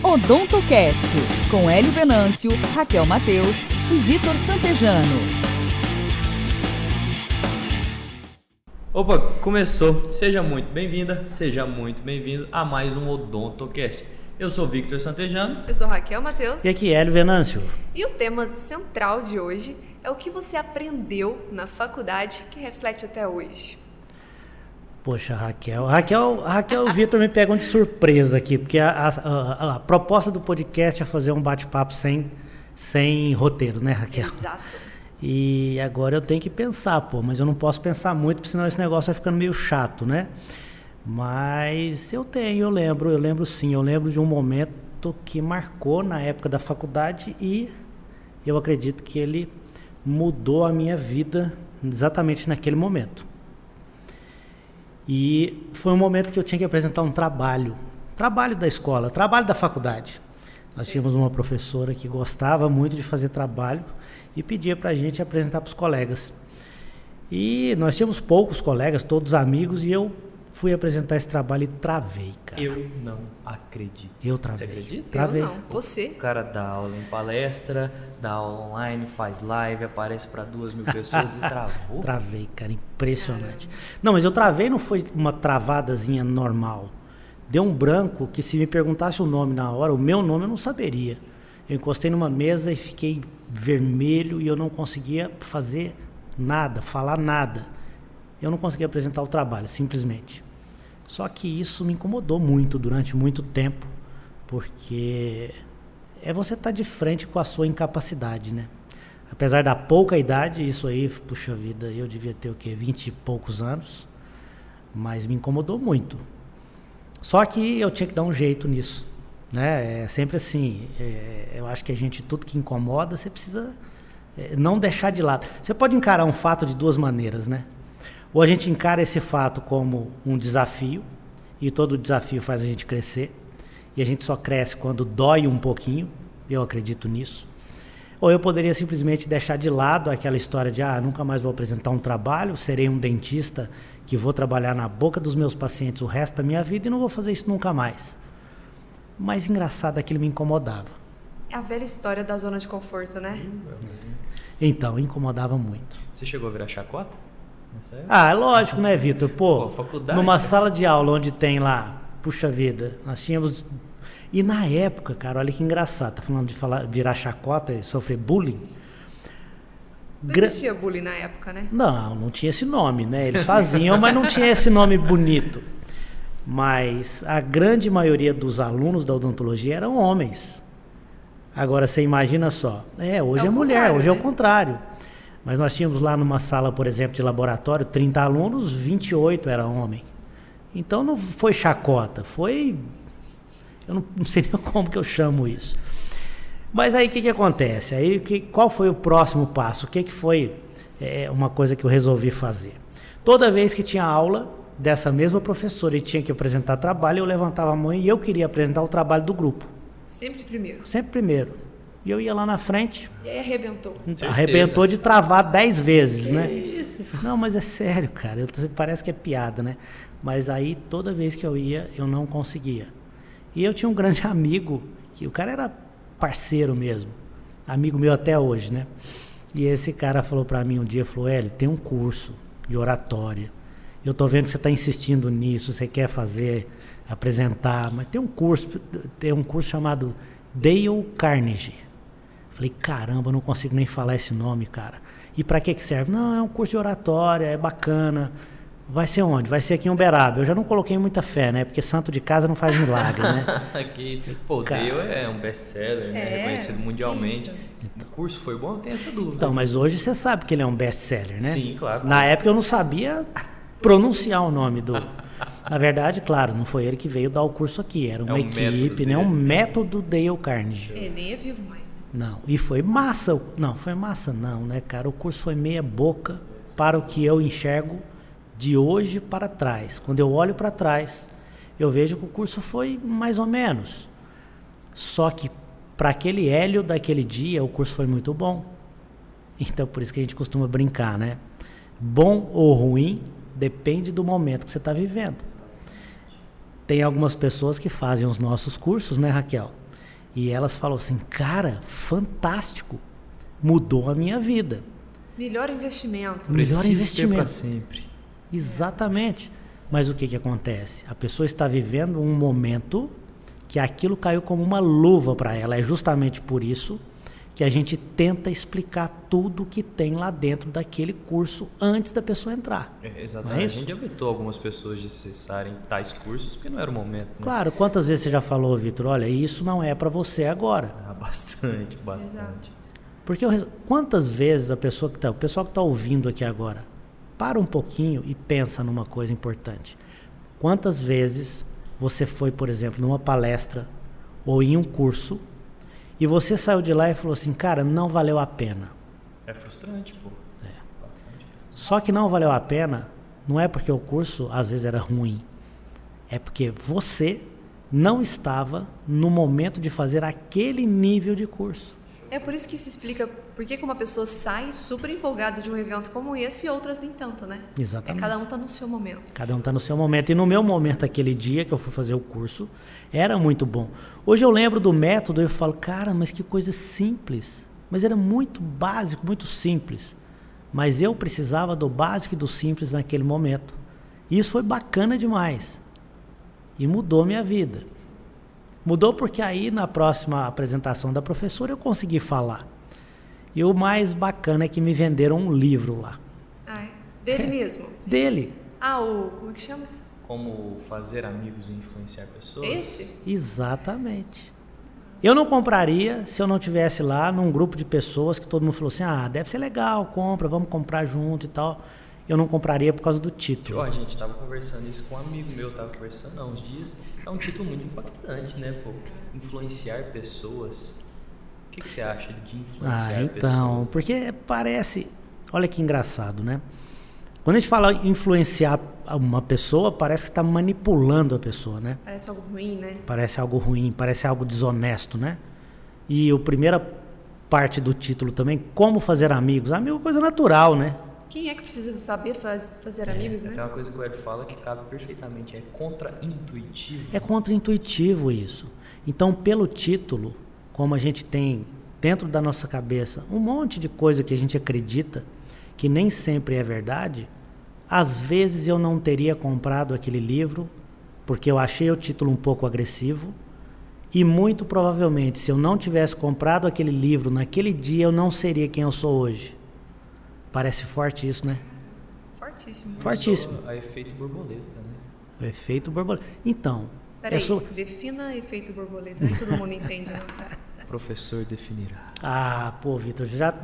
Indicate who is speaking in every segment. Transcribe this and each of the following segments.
Speaker 1: Odontocast, com Hélio Venâncio, Raquel Mateus e Vitor Santejano.
Speaker 2: Opa, começou. Seja muito bem-vinda, seja muito bem-vindo a mais um Odontocast. Eu sou Victor Santejano.
Speaker 3: Eu sou Raquel Mateus.
Speaker 4: E aqui é Hélio Venâncio.
Speaker 3: E o tema central de hoje é o que você aprendeu na faculdade que reflete até hoje.
Speaker 4: Poxa, Raquel. Raquel, Raquel e o Vitor me pegam de surpresa aqui, porque a, a, a, a proposta do podcast é fazer um bate-papo sem, sem roteiro, né, Raquel?
Speaker 3: Exato.
Speaker 4: E agora eu tenho que pensar, pô, mas eu não posso pensar muito, porque senão esse negócio vai ficando meio chato, né? Mas eu tenho, eu lembro, eu lembro sim, eu lembro de um momento que marcou na época da faculdade e eu acredito que ele mudou a minha vida exatamente naquele momento. E foi um momento que eu tinha que apresentar um trabalho, trabalho da escola, trabalho da faculdade. Nós Sim. tínhamos uma professora que gostava muito de fazer trabalho e pedia para a gente apresentar para os colegas. E nós tínhamos poucos colegas, todos amigos, e eu Fui apresentar esse trabalho e travei, cara.
Speaker 2: Eu não acredito.
Speaker 4: Eu travei.
Speaker 2: Você acredita?
Speaker 4: Travei.
Speaker 3: Eu não. Você?
Speaker 2: O cara dá aula em palestra, dá aula online, faz live, aparece para duas mil pessoas e travou.
Speaker 4: Travei, cara. Impressionante. Não, mas eu travei não foi uma travadazinha normal. Deu um branco que se me perguntasse o nome na hora, o meu nome eu não saberia. Eu encostei numa mesa e fiquei vermelho e eu não conseguia fazer nada, falar nada. Eu não conseguia apresentar o trabalho, simplesmente. Só que isso me incomodou muito durante muito tempo, porque é você estar tá de frente com a sua incapacidade, né? Apesar da pouca idade, isso aí, puxa vida, eu devia ter o quê? Vinte e poucos anos, mas me incomodou muito. Só que eu tinha que dar um jeito nisso, né? É sempre assim, é, eu acho que a gente, tudo que incomoda, você precisa é, não deixar de lado. Você pode encarar um fato de duas maneiras, né? Ou a gente encara esse fato como um desafio, e todo desafio faz a gente crescer, e a gente só cresce quando dói um pouquinho, eu acredito nisso. Ou eu poderia simplesmente deixar de lado aquela história de, ah, nunca mais vou apresentar um trabalho, serei um dentista que vou trabalhar na boca dos meus pacientes o resto da minha vida e não vou fazer isso nunca mais. Mas engraçado, aquilo me incomodava.
Speaker 3: É a velha história da zona de conforto, né?
Speaker 4: Então, incomodava muito.
Speaker 2: Você chegou a virar chacota?
Speaker 4: Ah, é lógico, né, Vitor? Pô, Pô numa né? sala de aula onde tem lá, puxa vida, nós tínhamos. E na época, cara, olha que engraçado, tá falando de falar, virar chacota e sofrer bullying.
Speaker 3: Não existia bullying na época, né?
Speaker 4: Não, não tinha esse nome, né? Eles faziam, mas não tinha esse nome bonito. Mas a grande maioria dos alunos da odontologia eram homens. Agora você imagina só. É, hoje é, é mulher, hoje né? é o né? contrário. Mas nós tínhamos lá numa sala, por exemplo, de laboratório, 30 alunos, 28 era homem. Então não foi chacota, foi. Eu não, não sei nem como que eu chamo isso. Mas aí o que, que acontece? Aí que, qual foi o próximo passo? O que, que foi é, uma coisa que eu resolvi fazer? Toda vez que tinha aula dessa mesma professora e tinha que apresentar trabalho, eu levantava a mão e eu queria apresentar o trabalho do grupo.
Speaker 3: Sempre primeiro.
Speaker 4: Sempre primeiro. E eu ia lá na frente.
Speaker 3: E aí arrebentou.
Speaker 4: Certeza. Arrebentou de travar dez vezes, que né? Isso. Não, mas é sério, cara. Parece que é piada, né? Mas aí toda vez que eu ia, eu não conseguia. E eu tinha um grande amigo, que o cara era parceiro mesmo. Amigo meu até hoje, né? E esse cara falou para mim um dia, falou, Hélio, tem um curso de oratória. Eu tô vendo que você está insistindo nisso, você quer fazer, apresentar, mas tem um curso, tem um curso chamado Dale Carnegie. Falei, caramba, não consigo nem falar esse nome, cara. E para que que serve? Não, é um curso de oratória, é bacana. Vai ser onde? Vai ser aqui em Uberaba. Eu já não coloquei muita fé, né? Porque santo de casa não faz milagre, né?
Speaker 2: que isso. Pô, Cara... Dale é um best-seller, né? É, Reconhecido mundialmente. Então, o curso foi bom? Eu tenho essa dúvida.
Speaker 4: Então, mas hoje você sabe que ele é um best-seller, né?
Speaker 2: Sim, claro.
Speaker 4: Na época eu não sabia pronunciar o nome do... Na verdade, claro, não foi ele que veio dar o curso aqui. Era uma é um equipe, né? Um método Dale Carnegie.
Speaker 3: Ele nem é vivo mais.
Speaker 4: Não. E foi massa. Não, foi massa não, né, cara? O curso foi meia boca para o que eu enxergo de hoje para trás. Quando eu olho para trás, eu vejo que o curso foi mais ou menos. Só que para aquele Hélio daquele dia, o curso foi muito bom. Então, por isso que a gente costuma brincar, né? Bom ou ruim depende do momento que você está vivendo. Tem algumas pessoas que fazem os nossos cursos, né, Raquel? E elas falam assim: cara, fantástico, mudou a minha vida.
Speaker 3: Melhor investimento.
Speaker 4: Melhor
Speaker 2: Preciso
Speaker 4: investimento.
Speaker 2: para sempre.
Speaker 4: Exatamente. Mas o que, que acontece? A pessoa está vivendo um momento que aquilo caiu como uma luva para ela. É justamente por isso que a gente tenta explicar tudo que tem lá dentro daquele curso antes da pessoa entrar.
Speaker 2: É,
Speaker 4: Não
Speaker 2: exatamente.
Speaker 4: é
Speaker 2: a gente evitou algumas pessoas de acessarem tais cursos porque não era o momento. Né?
Speaker 4: Claro, quantas vezes você já falou, Vitor, olha, isso não é para você agora.
Speaker 2: Ah, bastante, bastante.
Speaker 3: Exato.
Speaker 4: Porque eu quantas vezes a pessoa que tá, o pessoal que está ouvindo aqui agora, para um pouquinho e pensa numa coisa importante. Quantas vezes você foi, por exemplo, numa palestra ou em um curso e você saiu de lá e falou assim, cara, não valeu a pena.
Speaker 2: É frustrante, pô.
Speaker 4: É.
Speaker 2: Bastante frustrante.
Speaker 4: Só que não valeu a pena não é porque o curso às vezes era ruim. É porque você não estava no momento de fazer aquele nível de curso.
Speaker 3: É por isso que se explica por que uma pessoa sai super empolgada de um evento como esse e outras nem tanto, né?
Speaker 4: Exatamente.
Speaker 3: É cada um tá no seu momento.
Speaker 4: Cada um está no seu momento. E no meu momento, aquele dia que eu fui fazer o curso, era muito bom. Hoje eu lembro do método e eu falo, cara, mas que coisa simples. Mas era muito básico, muito simples. Mas eu precisava do básico e do simples naquele momento. E isso foi bacana demais. E mudou minha vida. Mudou porque aí na próxima apresentação da professora eu consegui falar. E o mais bacana é que me venderam um livro lá.
Speaker 3: Ah, é? Dele mesmo.
Speaker 4: Dele.
Speaker 3: Ah, o. Como é que chama?
Speaker 2: Como fazer amigos e influenciar pessoas.
Speaker 3: Esse?
Speaker 4: Exatamente. Eu não compraria se eu não tivesse lá num grupo de pessoas que todo mundo falou assim: ah, deve ser legal, compra, vamos comprar junto e tal. Eu não compraria por causa do título.
Speaker 2: Ó, a gente tava conversando isso com um amigo meu, tava conversando há uns dias. É um título muito impactante, né, pô? Influenciar pessoas. O que, que você acha de influenciar
Speaker 4: Ah, então,
Speaker 2: pessoas?
Speaker 4: porque parece. Olha que engraçado, né? Quando a gente fala influenciar uma pessoa, parece que está manipulando a pessoa, né?
Speaker 3: Parece algo ruim, né?
Speaker 4: Parece algo ruim, parece algo desonesto, né? E a primeira parte do título também, como fazer amigos. Amigo é coisa natural, né?
Speaker 3: Quem é que precisa saber faz- fazer amigos, né?
Speaker 2: Tem uma coisa que o Ed fala que cabe perfeitamente, é contra-intuitivo.
Speaker 4: É contraintuitivo isso. Então, pelo título, como a gente tem dentro da nossa cabeça um monte de coisa que a gente acredita que nem sempre é verdade, às vezes eu não teria comprado aquele livro porque eu achei o título um pouco agressivo. E muito provavelmente, se eu não tivesse comprado aquele livro naquele dia, eu não seria quem eu sou hoje. Parece forte isso, né?
Speaker 3: Fortíssimo.
Speaker 4: Fortíssimo.
Speaker 2: A efeito borboleta, né?
Speaker 4: O efeito borboleta. Então,
Speaker 3: Peraí,
Speaker 4: eu sou.
Speaker 3: defina efeito borboleta. Nem todo mundo entende, né?
Speaker 2: Professor definirá.
Speaker 4: Ah, pô, Vitor, já.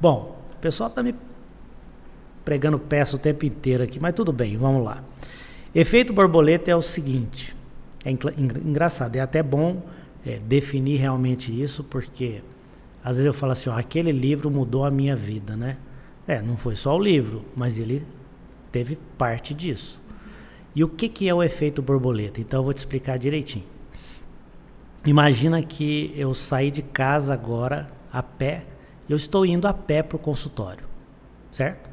Speaker 4: Bom, o pessoal tá me pregando peça o tempo inteiro aqui, mas tudo bem, vamos lá. Efeito borboleta é o seguinte: é engra- engra- engraçado, é até bom é, definir realmente isso, porque às vezes eu falo assim, ó, aquele livro mudou a minha vida, né? É, não foi só o livro, mas ele teve parte disso. E o que, que é o efeito borboleta? Então eu vou te explicar direitinho. Imagina que eu saí de casa agora a pé, eu estou indo a pé para o consultório, certo?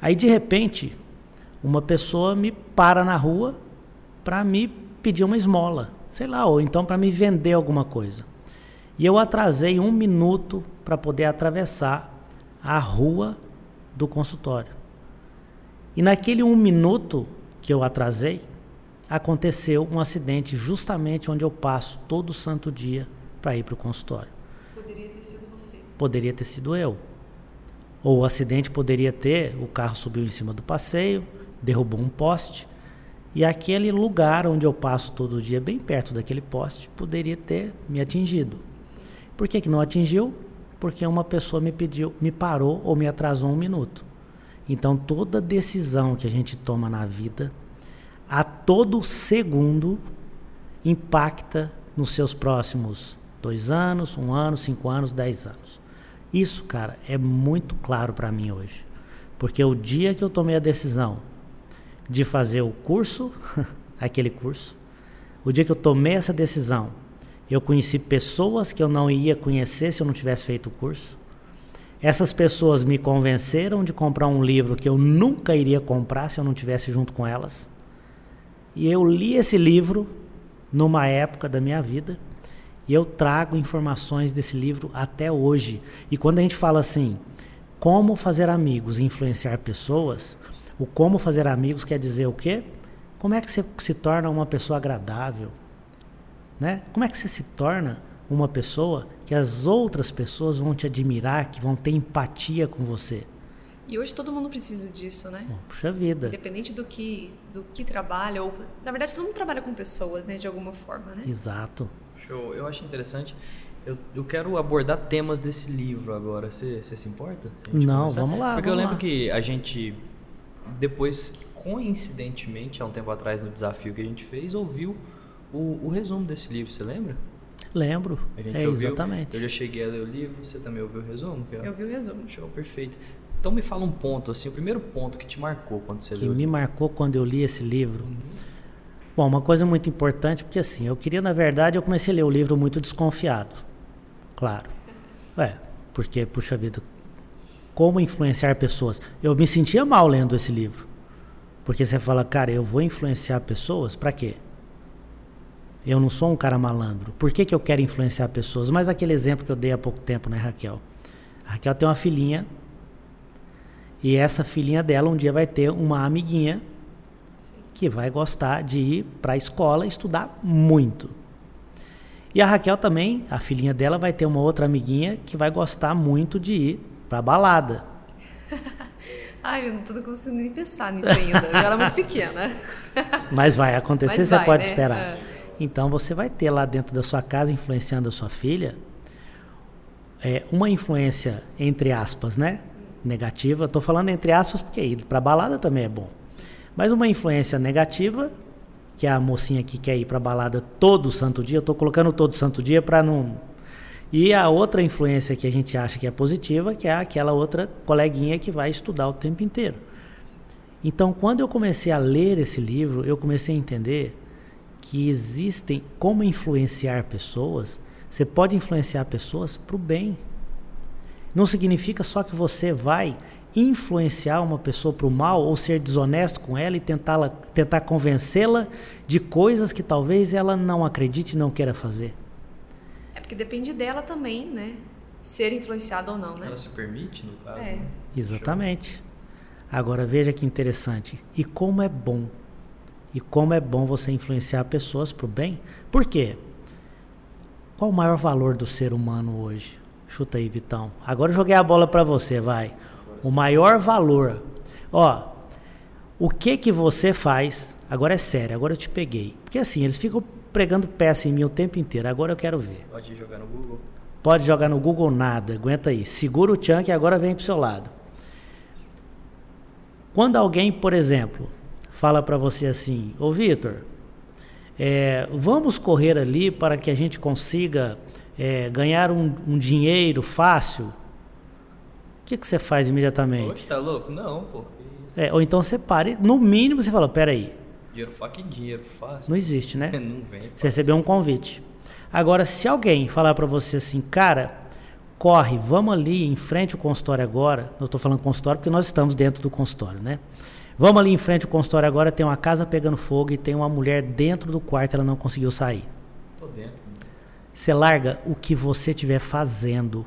Speaker 4: Aí de repente, uma pessoa me para na rua para me pedir uma esmola, sei lá, ou então para me vender alguma coisa. E eu atrasei um minuto para poder atravessar a rua do consultório. E naquele um minuto que eu atrasei, aconteceu um acidente justamente onde eu passo todo santo dia para ir para o consultório.
Speaker 3: Poderia ter sido você.
Speaker 4: Poderia ter sido eu. Ou o acidente poderia ter, o carro subiu em cima do passeio, derrubou um poste, e aquele lugar onde eu passo todo dia, bem perto daquele poste, poderia ter me atingido. Por que, que não atingiu? Porque uma pessoa me pediu, me parou ou me atrasou um minuto. Então toda decisão que a gente toma na vida, a todo segundo, impacta nos seus próximos dois anos, um ano, cinco anos, dez anos. Isso, cara, é muito claro para mim hoje. Porque o dia que eu tomei a decisão de fazer o curso, aquele curso, o dia que eu tomei essa decisão, eu conheci pessoas que eu não ia conhecer se eu não tivesse feito o curso. Essas pessoas me convenceram de comprar um livro que eu nunca iria comprar se eu não tivesse junto com elas. E eu li esse livro numa época da minha vida E eu trago informações desse livro até hoje. E quando a gente fala assim, como fazer amigos e influenciar pessoas, o como fazer amigos quer dizer o quê? Como é que você se torna uma pessoa agradável? Né? Como é que você se torna uma pessoa que as outras pessoas vão te admirar, que vão ter empatia com você?
Speaker 3: E hoje todo mundo precisa disso, né?
Speaker 4: Puxa vida.
Speaker 3: Independente do que, do que trabalha, ou na verdade todo mundo trabalha com pessoas, né? De alguma forma, né?
Speaker 4: Exato.
Speaker 2: Show. Eu acho interessante. Eu, eu quero abordar temas desse livro agora. Você se importa? Se
Speaker 4: Não, começar? vamos lá.
Speaker 2: Porque
Speaker 4: vamos
Speaker 2: eu lembro
Speaker 4: lá.
Speaker 2: que a gente, depois, coincidentemente, há um tempo atrás, no desafio que a gente fez, ouviu o, o resumo desse livro. Você lembra?
Speaker 4: Lembro.
Speaker 2: A gente
Speaker 4: é,
Speaker 2: ouviu,
Speaker 4: exatamente.
Speaker 2: Eu já cheguei a ler o livro, você também ouviu o resumo? Que é...
Speaker 3: Eu vi o resumo.
Speaker 2: Show, perfeito. Então me fala um ponto, assim, o primeiro ponto que te marcou quando você
Speaker 4: que
Speaker 2: leu.
Speaker 4: Que me marcou quando eu li esse livro. Uhum. Bom, uma coisa muito importante, porque assim, eu queria, na verdade, eu comecei a ler o livro muito desconfiado. Claro. É, porque, puxa vida, como influenciar pessoas? Eu me sentia mal lendo esse livro. Porque você fala, cara, eu vou influenciar pessoas, para quê? Eu não sou um cara malandro. Por que, que eu quero influenciar pessoas? Mas aquele exemplo que eu dei há pouco tempo, né, Raquel? A Raquel tem uma filhinha. E essa filhinha dela um dia vai ter uma amiguinha que vai gostar de ir para a escola estudar muito. E a Raquel também, a filhinha dela, vai ter uma outra amiguinha que vai gostar muito de ir para balada.
Speaker 3: Ai, eu não tô conseguindo nem pensar nisso ainda. Ela é muito pequena.
Speaker 4: Mas vai acontecer,
Speaker 3: Mas
Speaker 4: você
Speaker 3: vai,
Speaker 4: pode
Speaker 3: né?
Speaker 4: esperar.
Speaker 3: É.
Speaker 4: Então você vai ter lá dentro da sua casa, influenciando a sua filha, é, uma influência, entre aspas, né? Negativa. Estou falando entre aspas porque ir para balada também é bom. Mas uma influência negativa, que é a mocinha que quer ir para balada todo santo dia, estou colocando todo santo dia para não. E a outra influência que a gente acha que é positiva, que é aquela outra coleguinha que vai estudar o tempo inteiro. Então, quando eu comecei a ler esse livro, eu comecei a entender que existem como influenciar pessoas. Você pode influenciar pessoas para o bem. Não significa só que você vai influenciar uma pessoa para o mal ou ser desonesto com ela e tentar, tentar convencê-la de coisas que talvez ela não acredite e não queira fazer.
Speaker 3: É porque depende dela também, né? Ser influenciada ou não, né?
Speaker 2: Ela se permite, no caso.
Speaker 3: É.
Speaker 2: Né?
Speaker 4: Exatamente. Agora veja que interessante. E como é bom. E como é bom você influenciar pessoas para o bem. Por quê? Qual o maior valor do ser humano hoje? Chuta aí, Vitão. Agora eu joguei a bola para você, vai. O maior valor. Ó, o que que você faz? Agora é sério, agora eu te peguei. Porque assim, eles ficam pregando peça em mim o tempo inteiro. Agora eu quero ver.
Speaker 2: Pode jogar no Google.
Speaker 4: Pode jogar no Google nada, aguenta aí. Segura o chunk e agora vem pro seu lado. Quando alguém, por exemplo, fala para você assim, ô Vitor, é, vamos correr ali para que a gente consiga é, ganhar um, um, dinheiro fácil, o que, que você faz imediatamente?
Speaker 2: Oxe, tá louco? Não, pô.
Speaker 4: É, ou então você para, no mínimo você fala, peraí.
Speaker 2: Dinheiro fácil, que dinheiro fácil?
Speaker 4: Não existe, né?
Speaker 2: não vem.
Speaker 4: Você recebeu um convite. Agora, se alguém falar para você assim, cara, corre, vamos ali em frente ao consultório agora. Eu estou falando consultório porque nós estamos dentro do consultório, né? Vamos ali em frente ao consultório agora, tem uma casa pegando fogo e tem uma mulher dentro do quarto, ela não conseguiu sair.
Speaker 2: Tô dentro.
Speaker 4: Você larga o que você estiver fazendo.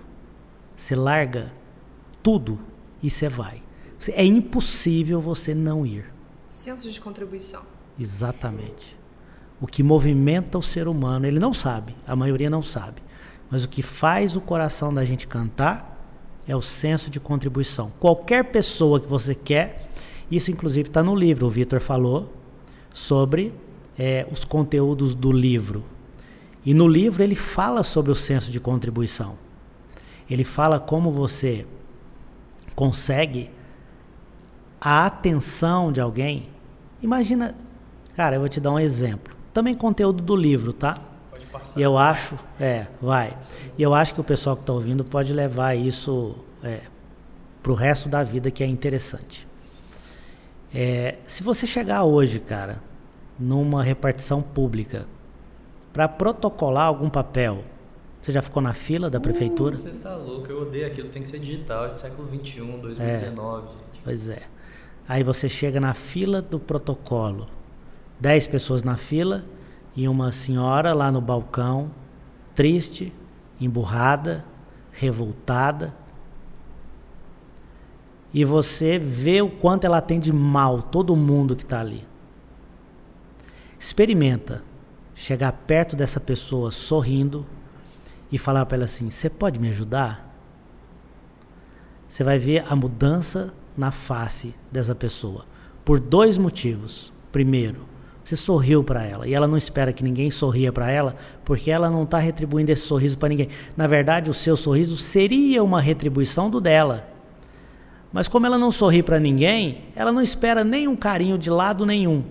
Speaker 4: Você larga tudo e você vai. É impossível você não ir.
Speaker 3: Senso de contribuição.
Speaker 4: Exatamente. O que movimenta o ser humano, ele não sabe, a maioria não sabe. Mas o que faz o coração da gente cantar é o senso de contribuição. Qualquer pessoa que você quer, isso inclusive está no livro, o Vitor falou sobre é, os conteúdos do livro. E no livro ele fala sobre o senso de contribuição. Ele fala como você consegue a atenção de alguém. Imagina, cara, eu vou te dar um exemplo. Também conteúdo do livro, tá?
Speaker 2: Pode passar.
Speaker 4: E eu acho, é, vai. E eu acho que o pessoal que está ouvindo pode levar isso é, para o resto da vida, que é interessante. É, se você chegar hoje, cara, numa repartição pública, para protocolar algum papel, você já ficou na fila da prefeitura?
Speaker 2: Uh, você tá louco, eu odeio aquilo, tem que ser digital, é século XXI, 2019, é. gente.
Speaker 4: Pois é. Aí você chega na fila do protocolo, dez pessoas na fila e uma senhora lá no balcão triste, emburrada, revoltada. E você vê o quanto ela tem de mal todo mundo que está ali. Experimenta chegar perto dessa pessoa sorrindo e falar para ela assim: Você pode me ajudar? Você vai ver a mudança na face dessa pessoa. Por dois motivos. Primeiro, você sorriu para ela e ela não espera que ninguém sorria para ela, porque ela não está retribuindo esse sorriso para ninguém. Na verdade, o seu sorriso seria uma retribuição do dela. Mas como ela não sorri para ninguém, ela não espera nenhum carinho de lado nenhum.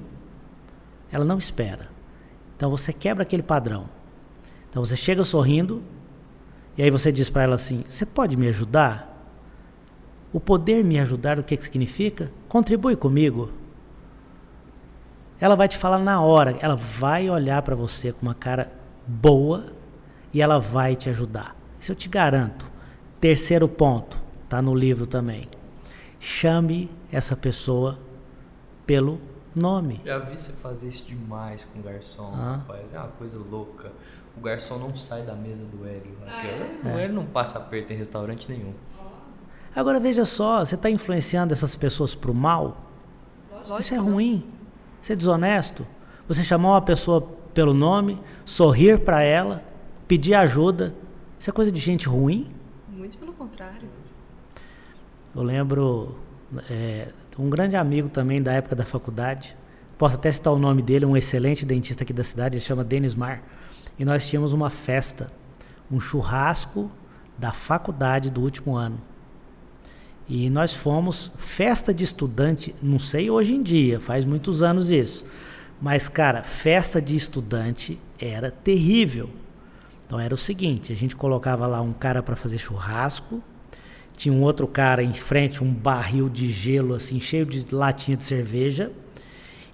Speaker 4: Ela não espera. Então você quebra aquele padrão. Então você chega sorrindo e aí você diz para ela assim: "Você pode me ajudar?" O poder me ajudar, o que, que significa? Contribui comigo. Ela vai te falar na hora, ela vai olhar para você com uma cara boa e ela vai te ajudar. Isso eu te garanto. Terceiro ponto, tá no livro também. Chame essa pessoa pelo nome.
Speaker 2: Já vi você fazer isso demais com o garçom,
Speaker 4: Ah.
Speaker 2: rapaz. É uma coisa louca. O garçom não sai da mesa do Hélio.
Speaker 3: Ah,
Speaker 2: Aquela-
Speaker 3: é?
Speaker 2: O Hélio não passa aperto em restaurante nenhum.
Speaker 4: Agora veja só, você está influenciando essas pessoas para o mal?
Speaker 3: Lógico
Speaker 4: Isso é ruim. Isso é desonesto. Você chamar uma pessoa pelo nome, sorrir para ela, pedir ajuda. Isso é coisa de gente ruim?
Speaker 3: Muito pelo contrário.
Speaker 4: Eu lembro é, um grande amigo também da época da faculdade. Posso até citar o nome dele, um excelente dentista aqui da cidade, ele chama Denis Mar. E nós tínhamos uma festa, um churrasco da faculdade do último ano. E nós fomos festa de estudante, não sei hoje em dia, faz muitos anos isso. Mas cara, festa de estudante era terrível. Então era o seguinte, a gente colocava lá um cara para fazer churrasco, tinha um outro cara em frente, um barril de gelo assim, cheio de latinha de cerveja,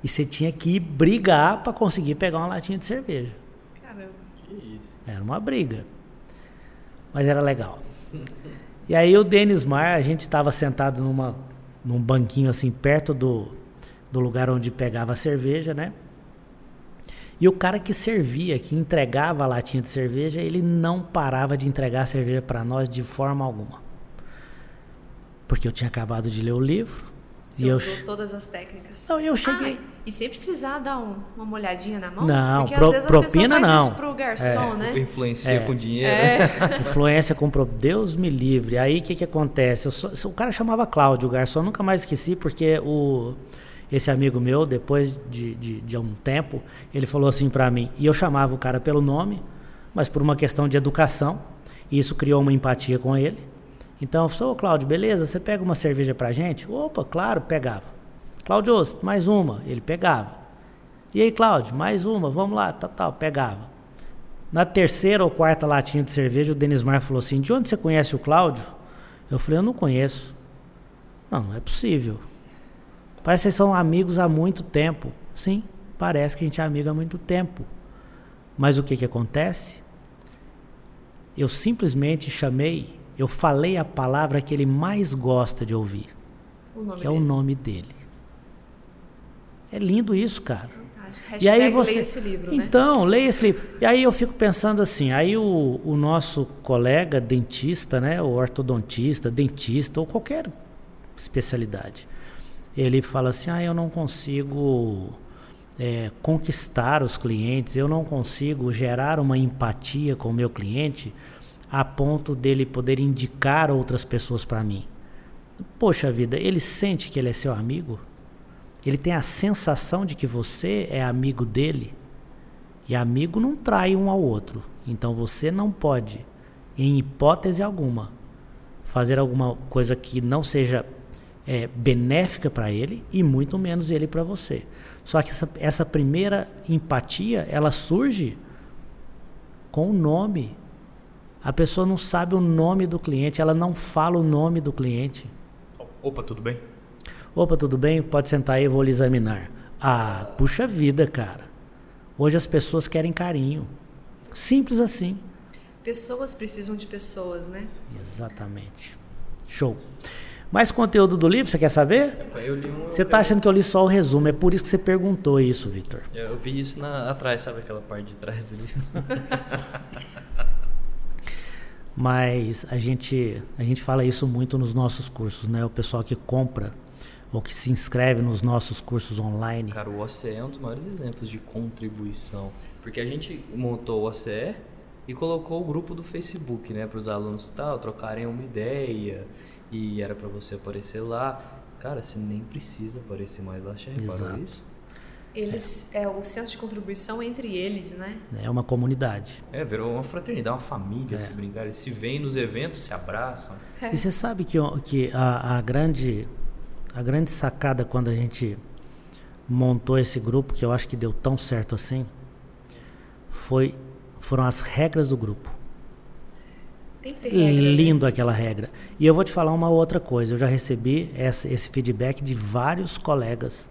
Speaker 4: e você tinha que brigar para conseguir pegar uma latinha de cerveja.
Speaker 3: Caramba.
Speaker 2: Que isso.
Speaker 4: Era uma briga. Mas era legal. E aí o Denis Mar, a gente estava sentado numa, num banquinho assim, perto do, do lugar onde pegava a cerveja, né? E o cara que servia, que entregava a latinha de cerveja, ele não parava de entregar a cerveja para nós de forma alguma. Porque eu tinha acabado de ler o livro.
Speaker 3: Você
Speaker 4: e eu,
Speaker 3: todas as técnicas.
Speaker 4: não, eu cheguei.
Speaker 3: Ah, e sem precisar dar um- uma molhadinha na mão?
Speaker 4: Não,
Speaker 3: Porque
Speaker 4: pro-
Speaker 3: às vezes
Speaker 4: propina
Speaker 3: a pessoa faz
Speaker 4: não.
Speaker 3: isso pro garçom, né?
Speaker 2: Influencia
Speaker 4: É.
Speaker 2: com dinheiro.
Speaker 3: É.
Speaker 4: Influência comprou. Deus me livre. Aí o que, que acontece? Eu sou- o cara chamava Cláudio, o garçom, nunca mais esqueci, porque o, esse amigo meu, depois de, de, de um tempo, ele falou assim pra mim, e eu chamava o cara pelo nome, mas por uma questão de educação, e isso criou uma empatia com ele. Então, ô Cláudio, beleza? Você pega uma cerveja pra gente? Opa, claro, pegava. Cláudio, mais uma. Ele pegava. E aí, Cláudio, mais uma, vamos lá, tal, tal, pegava. Na terceira ou quarta latinha de cerveja, o Denismar falou assim: De onde você conhece o Cláudio? Eu falei: Eu não conheço. Não, não é possível. Parece que vocês são amigos há muito tempo. Sim, parece que a gente é amigo há muito tempo. Mas o que, que acontece? Eu simplesmente chamei, eu falei a palavra que ele mais gosta de ouvir, que é o nome dele. É lindo isso, cara. E aí você.
Speaker 3: leia esse livro, né?
Speaker 4: então, leia esse livro. E aí eu fico pensando assim, aí o, o nosso colega dentista, né, o ortodontista, dentista ou qualquer especialidade, ele fala assim, ah, eu não consigo é, conquistar os clientes, eu não consigo gerar uma empatia com o meu cliente a ponto dele poder indicar outras pessoas para mim. Poxa vida, ele sente que ele é seu amigo? Ele tem a sensação de que você é amigo dele. E amigo não trai um ao outro. Então você não pode, em hipótese alguma, fazer alguma coisa que não seja é, benéfica para ele e muito menos ele para você. Só que essa, essa primeira empatia, ela surge com o nome. A pessoa não sabe o nome do cliente, ela não fala o nome do cliente.
Speaker 2: Opa, tudo bem?
Speaker 4: Opa, tudo bem? Pode sentar aí, eu vou lhe examinar. Ah, puxa vida, cara. Hoje as pessoas querem carinho. Simples assim.
Speaker 3: Pessoas precisam de pessoas, né?
Speaker 4: Exatamente. Show. Mais conteúdo do livro, você quer saber?
Speaker 2: Eu li um,
Speaker 4: Você tá achando que eu li só o resumo, é por isso que você perguntou isso, Vitor.
Speaker 2: Eu vi isso na, atrás, sabe aquela parte de trás do livro?
Speaker 4: Mas a gente, a gente fala isso muito nos nossos cursos, né? O pessoal que compra ou que se inscreve nos nossos cursos online.
Speaker 2: Cara, o OCE é um dos maiores exemplos de contribuição. Porque a gente montou o OCE e colocou o grupo do Facebook, né? Para os alunos tal, trocarem uma ideia. E era para você aparecer lá. Cara, você nem precisa aparecer mais lá. Já reparou
Speaker 4: Exato.
Speaker 2: isso?
Speaker 3: Eles, é o senso de contribuição entre eles, né?
Speaker 4: É uma comunidade.
Speaker 2: É, virou uma fraternidade, uma família, se brincar. Eles se veem nos eventos, se abraçam.
Speaker 4: E você sabe que, o- que a, a grande, a grande sacada quando a gente montou esse grupo, que eu acho que deu tão certo assim, foi, foram as regras do grupo.
Speaker 3: Tem que ter regra. né?
Speaker 4: Lindo aquela regra. E eu vou te falar uma outra coisa. Eu já recebi esse feedback de vários colegas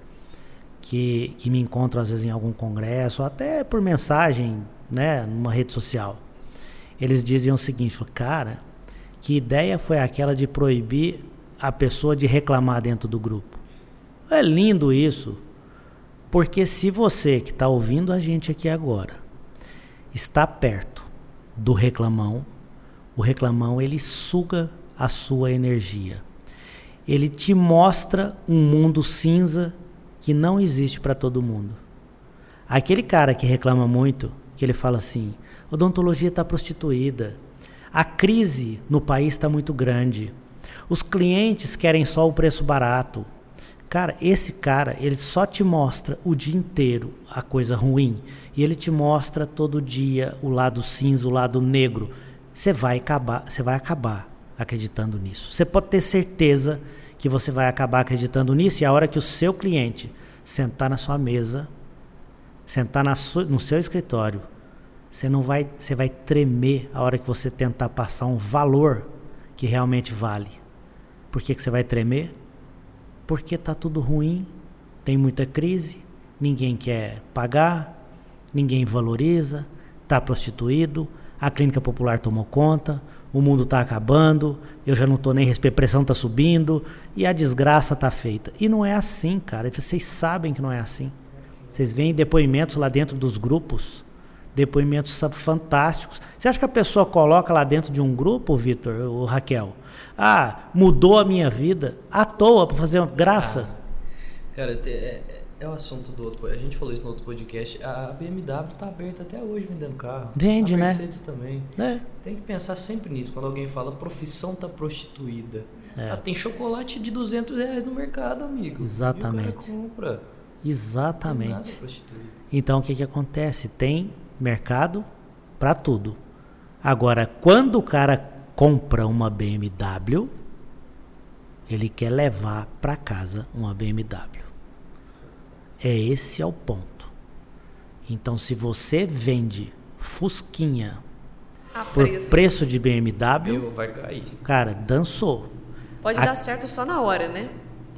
Speaker 4: que, que me encontram às vezes em algum congresso, até por mensagem, né, numa rede social. Eles diziam o seguinte: cara, que ideia foi aquela de proibir a pessoa de reclamar dentro do grupo? É lindo isso. Porque se você que está ouvindo a gente aqui agora está perto do reclamão, o reclamão ele suga a sua energia. Ele te mostra um mundo cinza que não existe para todo mundo. Aquele cara que reclama muito, que ele fala assim: odontologia está prostituída, a crise no país está muito grande, os clientes querem só o preço barato. Cara, esse cara, ele só te mostra o dia inteiro a coisa ruim e ele te mostra todo dia o lado cinza, o lado negro. Você vai acabar, você vai acabar acreditando nisso. Você pode ter certeza que você vai acabar acreditando nisso e a hora que o seu cliente sentar na sua mesa, sentar na su- no seu escritório, você não vai, você vai tremer a hora que você tentar passar um valor que realmente vale. Por que, que você vai tremer? Porque tá tudo ruim, tem muita crise, ninguém quer pagar, ninguém valoriza, tá prostituído, a clínica popular tomou conta, o mundo tá acabando, eu já não tô nem respirando, a pressão tá subindo e a desgraça tá feita. E não é assim, cara. Vocês sabem que não é assim. Vocês veem depoimentos lá dentro dos grupos, depoimentos fantásticos. Você acha que a pessoa coloca lá dentro de um grupo, Vitor, ou Raquel? Ah, mudou a minha vida à toa para fazer uma graça.
Speaker 2: Cara, te- é, é- o assunto do outro. A gente falou isso no outro podcast. A a BMW tá aberta até hoje vendendo carro.
Speaker 4: Vende,
Speaker 2: a
Speaker 4: né?
Speaker 2: Mercedes também.
Speaker 4: É.
Speaker 2: Tem que pensar sempre nisso. Quando alguém fala profissão tá prostituída.
Speaker 4: É.
Speaker 2: Ah, tem chocolate de 200 reais no mercado, amigo.
Speaker 4: Exatamente.
Speaker 2: E o cara compra.
Speaker 4: Exatamente. Então o que, que acontece? Tem mercado para tudo. Agora, quando o cara compra uma BMW, ele quer levar para casa uma BMW. É esse é o ponto. Então, se você vende Fusquinha
Speaker 3: A
Speaker 4: por
Speaker 3: preço.
Speaker 4: preço de BMW,
Speaker 2: Meu, vai cair.
Speaker 4: cara, dançou.
Speaker 3: Pode
Speaker 4: A-
Speaker 3: dar certo só na hora, né?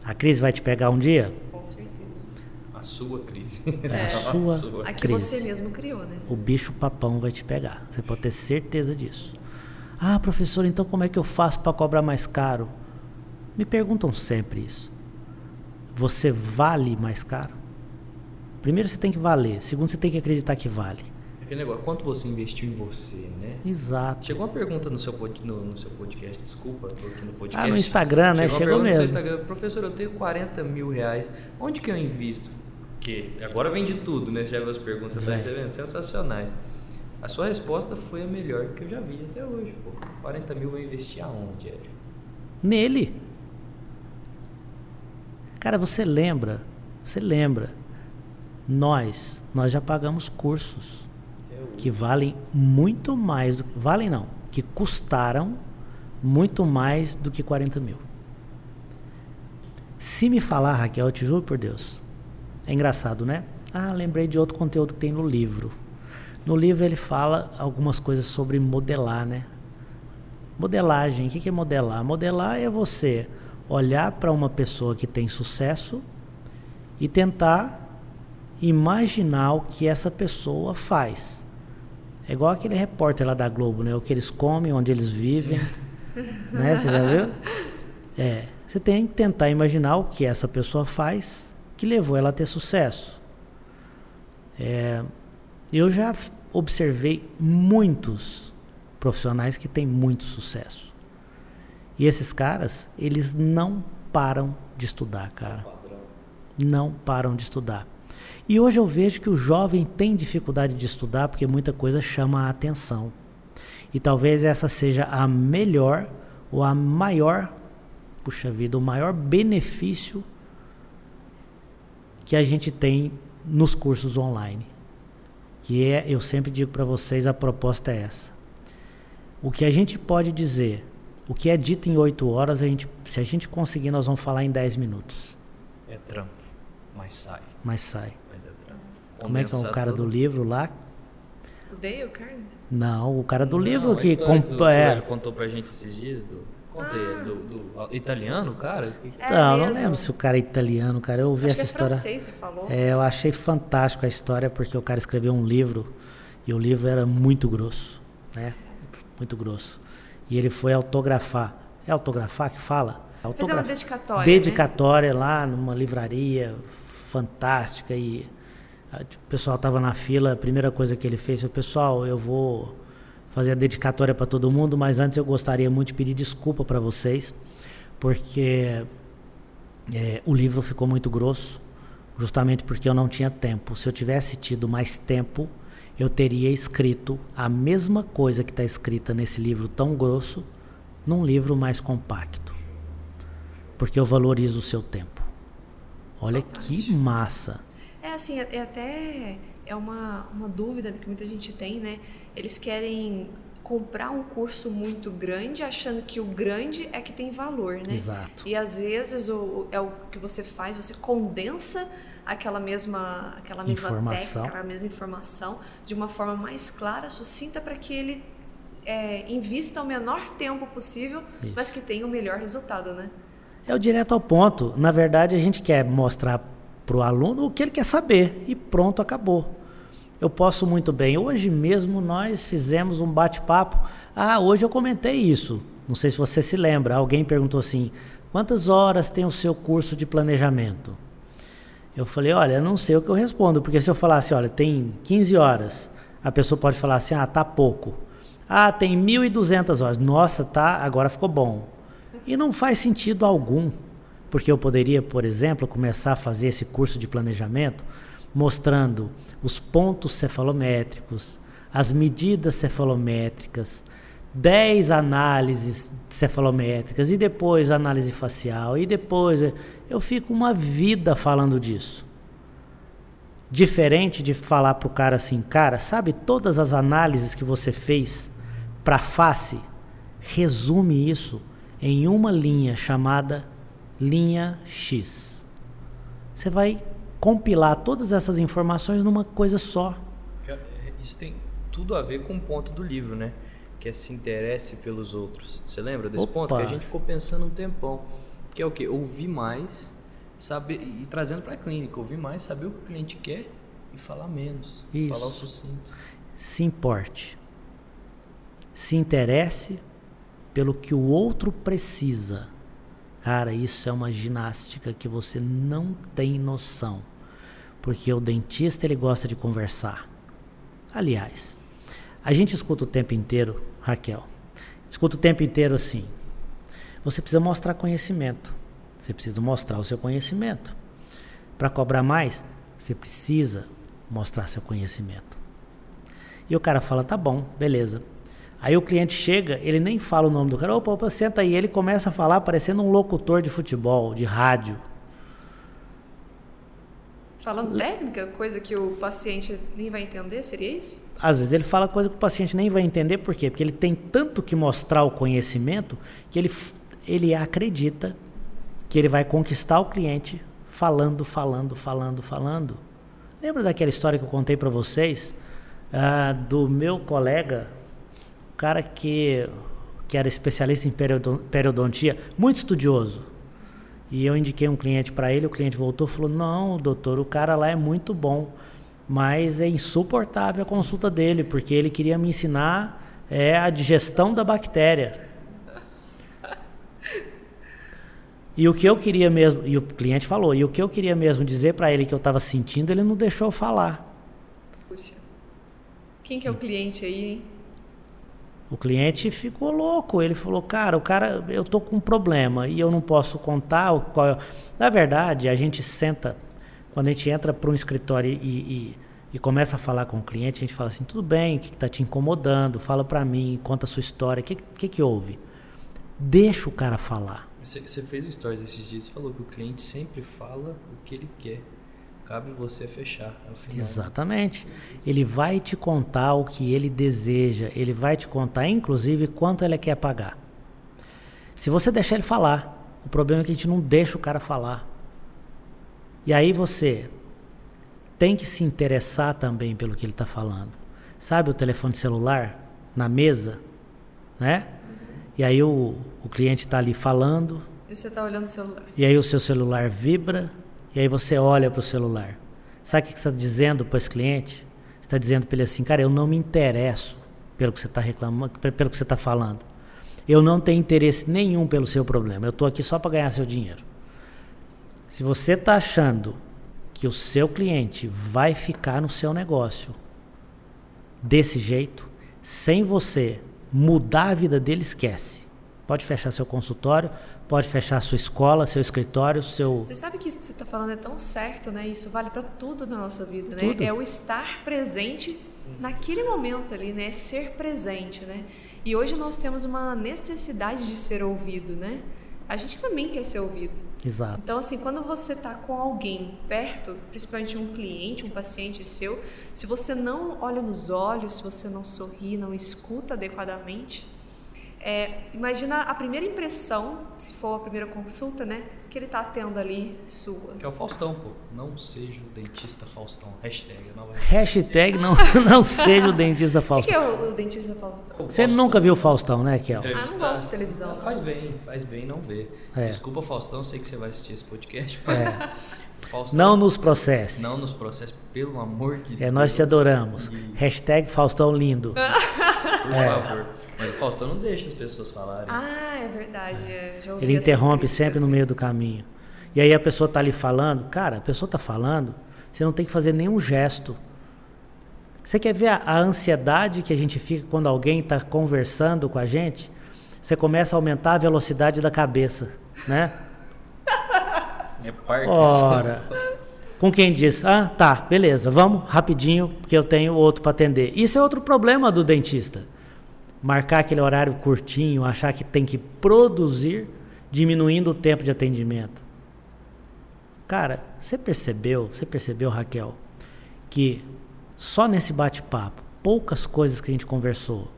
Speaker 4: A crise vai te pegar um dia?
Speaker 3: Com certeza.
Speaker 2: A sua crise.
Speaker 4: É
Speaker 2: Só
Speaker 4: sua.
Speaker 2: a sua.
Speaker 3: Aqui
Speaker 4: crise.
Speaker 3: você mesmo criou, né?
Speaker 4: o bicho papão vai te pegar. Você pode ter certeza disso. Ah, professor, então como é que eu faço para cobrar mais caro? Me perguntam sempre isso. Você vale mais caro? Primeiro você tem que valer, segundo você tem que acreditar que vale.
Speaker 2: Aquele negócio, quanto você investiu em você, né?
Speaker 4: Exato.
Speaker 2: Chegou uma pergunta no seu, no, no seu podcast, desculpa, tô aqui no podcast.
Speaker 4: Ah, no Instagram, né?
Speaker 2: Chegou,
Speaker 4: Chegou
Speaker 2: pergunta no seu
Speaker 4: mesmo.
Speaker 2: Instagram, professor, eu tenho 40 mil reais, onde que eu invisto? Porque agora vem de tudo, né? Já viu as perguntas, você tá
Speaker 4: Vem.
Speaker 2: recebendo? Sensacionais. A sua resposta foi a melhor que eu já vi até hoje, pô. 40 mil vou investir aonde, Hélio?
Speaker 4: Nele. Cara, você lembra? Você lembra? Nós, nós já pagamos cursos que valem muito mais do que. Valem não, que custaram muito mais do que 40 mil. Se me falar, Raquel, eu te juro por Deus. É engraçado, né? Ah, lembrei de outro conteúdo que tem no livro. No livro ele fala algumas coisas sobre modelar, né? Modelagem. O que é modelar? Modelar é você olhar para uma pessoa que tem sucesso e tentar imaginar o que essa pessoa faz. É igual aquele repórter lá da Globo, né? O que eles comem, onde eles vivem. né? Você já viu? É, você tem que tentar imaginar o que essa pessoa faz que levou ela a ter sucesso. É, eu já observei muitos profissionais que têm muito sucesso. E esses caras, eles não param de estudar, cara. Não param de estudar. E hoje eu vejo que o jovem tem dificuldade de estudar porque muita coisa chama a atenção. E talvez essa seja a melhor ou a maior, puxa vida, o maior benefício que a gente tem nos cursos online. Que é, eu sempre digo para vocês, a proposta é essa. O que a gente pode dizer, o que é dito em 8 horas, a gente, se a gente conseguir, nós vamos falar em 10 minutos.
Speaker 2: É trampo, mas sai.
Speaker 4: Mas sai. Como é que é o cara
Speaker 2: todo-
Speaker 4: do livro lá?
Speaker 3: O Dale Carnegie?
Speaker 4: Não, o cara do
Speaker 2: Não,
Speaker 4: livro
Speaker 2: a
Speaker 4: que
Speaker 2: história
Speaker 4: comp-
Speaker 2: do-
Speaker 4: é,
Speaker 2: contou pra gente esses dias do. Contei,
Speaker 3: Ah.
Speaker 2: do, do italiano, cara?
Speaker 3: É
Speaker 4: não, não lembro se o cara é italiano, cara. Eu ouvi
Speaker 3: Acho que
Speaker 4: essa
Speaker 3: é
Speaker 4: história.
Speaker 3: francês, você falou.
Speaker 4: É, eu achei fantástico a história porque o cara escreveu um livro e o livro era muito grosso, né? Muito grosso. E ele foi autografar. É autografar que fala?
Speaker 3: Fazer uma
Speaker 4: Autografar.
Speaker 3: dedicatória. né?
Speaker 4: dedicatória lá numa livraria fantástica e o pessoal estava na fila, a primeira coisa que ele fez foi, pessoal, eu vou fazer a dedicatória para todo mundo, mas antes eu gostaria muito de pedir desculpa para vocês, porque é, o livro ficou muito grosso, justamente porque eu não tinha tempo. Se eu tivesse tido mais tempo, eu teria escrito a mesma coisa que está escrita nesse livro tão grosso, num livro mais compacto. Porque eu valorizo o seu tempo. Olha que massa.
Speaker 3: É assim, é é até é uma, uma dúvida que muita gente tem, né? Eles querem comprar um curso muito grande, achando que o grande é que tem valor, né?
Speaker 4: Exato.
Speaker 3: E às vezes o, é o que você faz, você condensa aquela mesma, aquela mesma
Speaker 4: Informação.
Speaker 3: técnica, aquela mesma informação de uma forma mais clara, sucinta, para que ele é, invista o menor tempo possível,
Speaker 4: Isso.
Speaker 3: mas que tenha o melhor resultado, né?
Speaker 4: É o direto ao ponto. Na verdade, a gente quer mostrar para o aluno o que ele quer saber e pronto, acabou. Eu posso muito bem. Hoje mesmo nós fizemos um bate-papo. Ah, hoje eu comentei isso. Não sei se você se lembra. Alguém perguntou assim: quantas horas tem o seu curso de planejamento? Eu falei: olha, não sei o que eu respondo, porque se eu falasse, olha, tem 15 horas, a pessoa pode falar assim: ah, tá pouco. Ah, tem 1.200 horas. Nossa, tá, agora ficou bom. E não faz sentido algum, porque eu poderia, por exemplo, começar a fazer esse curso de planejamento mostrando os pontos cefalométricos, as medidas cefalométricas, 10 análises cefalométricas e depois análise facial e depois eu fico uma vida falando disso. Diferente de falar pro cara assim, cara, sabe todas as análises que você fez para face? Resume isso em uma linha chamada linha X. Você vai compilar todas essas informações numa coisa só.
Speaker 2: É, Isso tem tudo a ver com o ponto do livro, né? Que é se interesse pelos outros. Você lembra desse
Speaker 4: Opa.
Speaker 2: ponto? Que a gente ficou pensando um tempão. Que é o quê? Ouvir mais, saber e trazendo para a clínica, ouvir mais, saber o que o cliente quer e falar menos.
Speaker 4: Isso.
Speaker 2: Falar o sucinto.
Speaker 4: Se importe. Se interesse pelo que o outro precisa. Cara, isso é uma ginástica que você não tem noção. Porque o dentista ele gosta de conversar. Aliás, a gente escuta o tempo inteiro, Raquel. Escuta o tempo inteiro assim. Você precisa mostrar conhecimento. Você precisa mostrar o seu conhecimento. Para cobrar mais, você precisa mostrar seu conhecimento. E o cara fala: tá bom, beleza. Aí o cliente chega, ele nem fala o nome do cara, opa, opa, senta aí. Ele começa a falar parecendo um locutor de futebol, de rádio.
Speaker 3: Falando técnica, coisa que o paciente nem vai entender, seria isso?
Speaker 4: Às vezes ele fala coisa que o paciente nem vai entender, por quê? Porque ele tem tanto que mostrar o conhecimento que ele, ele acredita que ele vai conquistar o cliente falando, falando, falando, falando. Lembra daquela história que eu contei para vocês ah, do meu colega, o cara que, que era especialista em periodon- periodontia, muito estudioso. E eu indiquei um cliente para ele, o cliente voltou e falou: Não, doutor, o cara lá é muito bom, mas é insuportável a consulta dele, porque ele queria me ensinar é, a digestão da bactéria. E o que eu queria mesmo, e o cliente falou, e o que eu queria mesmo dizer para ele que eu estava sentindo, ele não deixou eu falar.
Speaker 3: Puxa. Quem que é o cliente aí, hein?
Speaker 4: O cliente ficou louco. Ele falou, cara, o cara, eu tô com um problema e eu não posso contar qual é. Na verdade, a gente senta, quando a gente entra para um escritório e, e, e, começa a falar com o cliente, a gente fala assim, tudo bem, o que está te incomodando? Fala para mim, conta a sua história, o que, que, que houve? Deixa o cara falar.
Speaker 2: Você fez um stories esses dias e falou que o cliente sempre fala o que ele quer. Cabe você fechar.
Speaker 4: Exatamente. Ele vai te contar o que ele deseja. Ele vai te contar, inclusive, quanto ele quer pagar. Se você deixar ele falar, o problema é que a gente não deixa o cara falar. E aí você tem que se interessar também pelo que ele está falando. Sabe o telefone celular na mesa, né? E aí o, o cliente está ali falando.
Speaker 3: E você está olhando o celular.
Speaker 4: E aí o seu celular vibra e aí você olha para o celular. Sabe o que você está dizendo para esse cliente? Você está dizendo para ele assim, cara, eu não me interesso pelo que você está reclamando, pelo que você está falando. Eu não tenho interesse nenhum pelo seu problema. Eu estou aqui só para ganhar seu dinheiro. Se você está achando que o seu cliente vai ficar no seu negócio desse jeito, sem você mudar a vida dele, esquece. Pode fechar seu consultório, pode fechar sua escola, seu escritório, seu.
Speaker 3: Você sabe que isso que você está falando é tão certo, né? Isso vale para tudo na nossa vida, né? Tudo. É o estar presente naquele momento ali, né? Ser presente, né? E hoje nós temos uma necessidade de ser ouvido, né? A gente também quer ser ouvido.
Speaker 4: Exato.
Speaker 3: Então, assim, quando você está com alguém perto, principalmente um cliente, um paciente seu, se você não olha nos olhos, se você não sorri, não escuta adequadamente, é, imagina a primeira impressão, se for a primeira consulta, né? Que ele tá tendo ali sua.
Speaker 2: Que é o Faustão, pô. Não seja o dentista Faustão. Hashtag. Não vai...
Speaker 4: Hashtag não, não seja o dentista Faustão.
Speaker 3: O que, que, é o, o dentista Faustão?
Speaker 4: Você nunca viu o Faustão, né, Kel?
Speaker 3: Ah, não gosto de televisão.
Speaker 2: faz bem, faz bem não ver. É. Desculpa, Faustão, sei que você vai assistir esse podcast, mas... É.
Speaker 4: Faustão, não nos processe.
Speaker 2: Não nos processe, pelo amor de
Speaker 4: é,
Speaker 2: Deus.
Speaker 4: É, nós te adoramos. E... Hashtag Faustão lindo.
Speaker 2: Por é. favor. Mas o Faustão não deixa as pessoas falarem.
Speaker 3: Ah, é verdade.
Speaker 4: Ele interrompe sempre no meio do caminho. E aí a pessoa está ali falando, cara, a pessoa está falando, você não tem que fazer nenhum gesto. Você quer ver a, a ansiedade que a gente fica quando alguém está conversando com a gente? Você começa a aumentar a velocidade da cabeça, né?
Speaker 2: É.
Speaker 4: Ora. Com quem diz, ah, tá, beleza, vamos rapidinho, porque eu tenho outro para atender. Isso é outro problema do dentista marcar aquele horário curtinho, achar que tem que produzir, diminuindo o tempo de atendimento. Cara, você percebeu, você percebeu, Raquel, que só nesse bate-papo, poucas coisas que a gente conversou,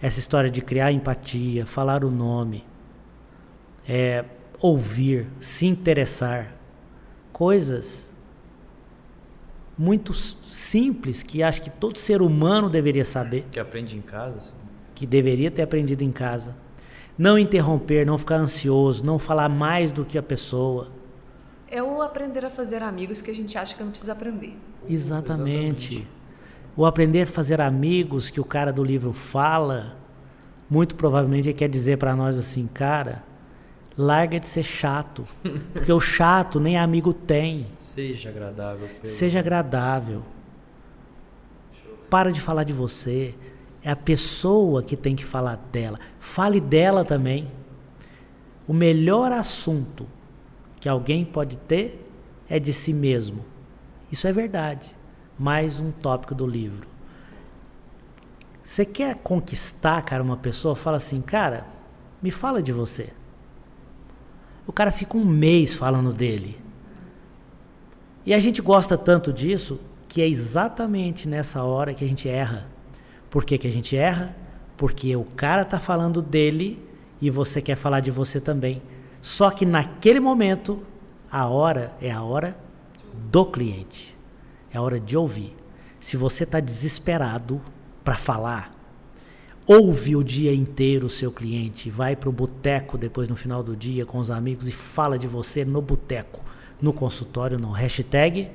Speaker 4: essa história de criar empatia, falar o nome, é, ouvir, se interessar, coisas muito simples que acho que todo ser humano deveria saber.
Speaker 2: Que aprende em casa. Assim
Speaker 4: que deveria ter aprendido em casa. Não interromper, não ficar ansioso, não falar mais do que a pessoa.
Speaker 3: É o aprender a fazer amigos que a gente acha que não precisa aprender.
Speaker 4: Exatamente. Exatamente. O aprender a fazer amigos que o cara do livro fala, muito provavelmente ele quer dizer para nós assim, cara, larga de ser chato, porque o chato nem amigo tem.
Speaker 2: Seja agradável.
Speaker 4: Pelo... Seja agradável. Para de falar de você. É a pessoa que tem que falar dela. Fale dela também. O melhor assunto que alguém pode ter é de si mesmo. Isso é verdade. Mais um tópico do livro. Você quer conquistar, cara, uma pessoa? Fala assim, cara, me fala de você. O cara fica um mês falando dele. E a gente gosta tanto disso que é exatamente nessa hora que a gente erra. Por que, que a gente erra? Porque o cara tá falando dele e você quer falar de você também. Só que naquele momento, a hora é a hora do cliente. É a hora de ouvir. Se você está desesperado para falar, ouve o dia inteiro o seu cliente, vai para o boteco depois no final do dia com os amigos e fala de você no boteco, no consultório, no hashtag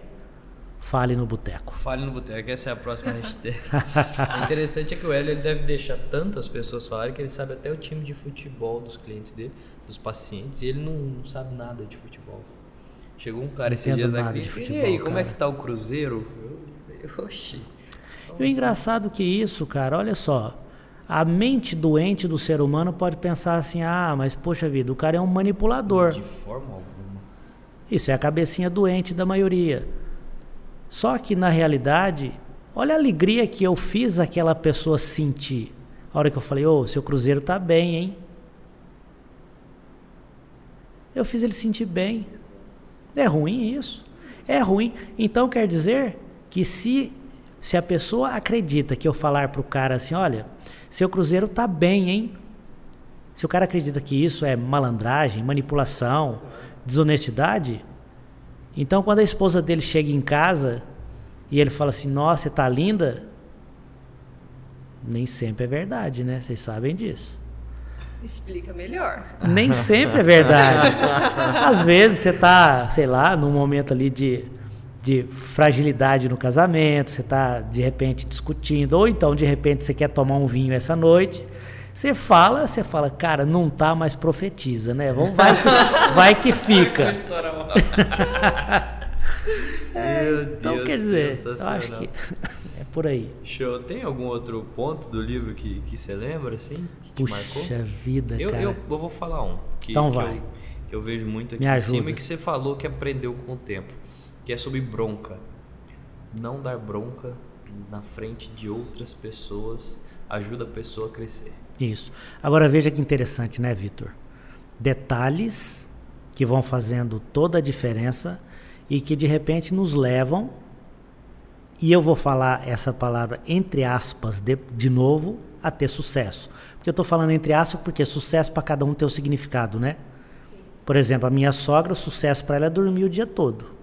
Speaker 4: Fale no Boteco.
Speaker 2: Fale no Boteco, essa é a próxima hashtag. o interessante é que o Hélio ele deve deixar tantas pessoas falarem que ele sabe até o time de futebol dos clientes dele, dos pacientes, e ele não, não sabe nada de futebol. Chegou um cara
Speaker 4: Não
Speaker 2: esses dias
Speaker 4: nada de futebol,
Speaker 2: e aí, como é que tá o Cruzeiro? Eu, oxi.
Speaker 4: E o engraçado que isso, cara, olha só. A mente doente do ser humano pode pensar assim: ah, mas poxa vida, o cara é um manipulador.
Speaker 2: De forma alguma.
Speaker 4: Isso é a cabecinha doente da maioria. Só que na realidade, olha a alegria que eu fiz aquela pessoa sentir. A hora que eu falei, ô, seu cruzeiro tá bem, hein? Eu fiz ele sentir bem. É ruim isso? É ruim. Então quer dizer que se, se a pessoa acredita que eu falar pro cara assim, olha, seu cruzeiro tá bem, hein? Se o cara acredita que isso é malandragem, manipulação, desonestidade, então quando a esposa dele chega em casa e ele fala assim: Nossa, você tá linda, nem sempre é verdade, né? Vocês sabem disso.
Speaker 3: Explica melhor.
Speaker 4: Nem sempre é verdade. Às vezes você tá, sei lá, num momento ali de, de fragilidade no casamento, você tá de repente discutindo, ou então de repente você quer tomar um vinho essa noite. Você fala, você fala, cara, não tá, mas profetiza, né? Vamos, vai, que, vai que fica.
Speaker 2: Meu
Speaker 4: Então,
Speaker 2: Deus,
Speaker 4: quer dizer, eu acho que é por aí.
Speaker 2: Show. Tem algum outro ponto do livro que, que você lembra, assim? Que te marcou?
Speaker 4: Puxa vida,
Speaker 2: Eu,
Speaker 4: cara.
Speaker 2: eu, eu vou falar um. Que,
Speaker 4: Então
Speaker 2: que
Speaker 4: vai.
Speaker 2: Eu, que eu vejo muito aqui
Speaker 4: Me
Speaker 2: em
Speaker 4: ajuda.
Speaker 2: cima e que você falou que aprendeu com o tempo. Que é sobre bronca. Não dar bronca na frente de outras pessoas ajuda a pessoa a crescer.
Speaker 4: Isso. Agora veja que interessante, né, Vitor? Detalhes que vão fazendo toda a diferença e que de repente nos levam, e eu vou falar essa palavra entre aspas de, de novo, a ter sucesso. Porque eu estou falando entre aspas porque sucesso para cada um tem o significado, né? Por exemplo, a minha sogra, o sucesso para ela é dormir o dia todo.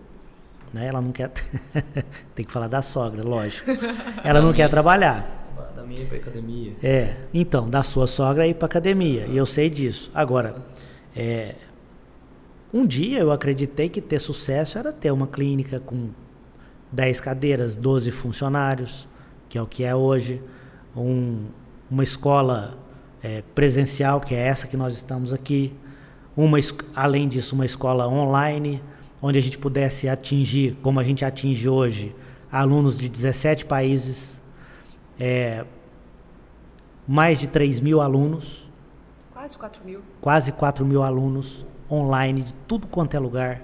Speaker 4: Né? Ela não quer. tem que falar da sogra, lógico. Ela não quer trabalhar.
Speaker 2: Minha ir pra academia.
Speaker 4: É, então, da sua sogra ir para academia, e eu sei disso. Agora, é, um dia eu acreditei que ter sucesso era ter uma clínica com 10 cadeiras, 12 funcionários, que é o que é hoje, um- uma escola é, presencial, que é essa que nós estamos aqui, uma, além disso, uma escola online, onde a gente pudesse atingir, como a gente atinge hoje, alunos de 17 países, é, mais de 3 mil alunos,
Speaker 3: Quase 4 mil.
Speaker 4: quase 4 mil alunos online de tudo quanto é lugar,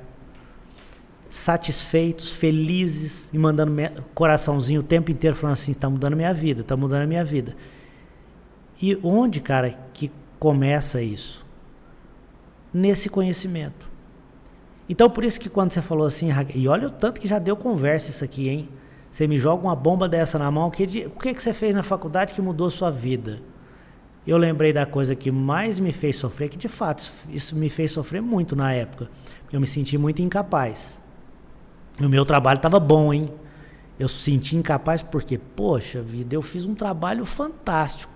Speaker 4: satisfeitos, felizes e mandando coraçãozinho o tempo inteiro falando assim, está mudando a minha vida, está mudando a minha vida. E onde, cara, que começa isso? Nesse conhecimento. Então, por isso que quando você falou assim, e olha o tanto que já deu conversa isso aqui, hein? Você me joga uma bomba dessa na mão, que o que, que você fez na faculdade que mudou sua vida? Eu lembrei da coisa que mais me fez sofrer, que de fato isso me fez sofrer muito na época. Eu me senti muito incapaz. O meu trabalho estava bom, hein? Eu senti incapaz porque, poxa vida, eu fiz um trabalho fantástico.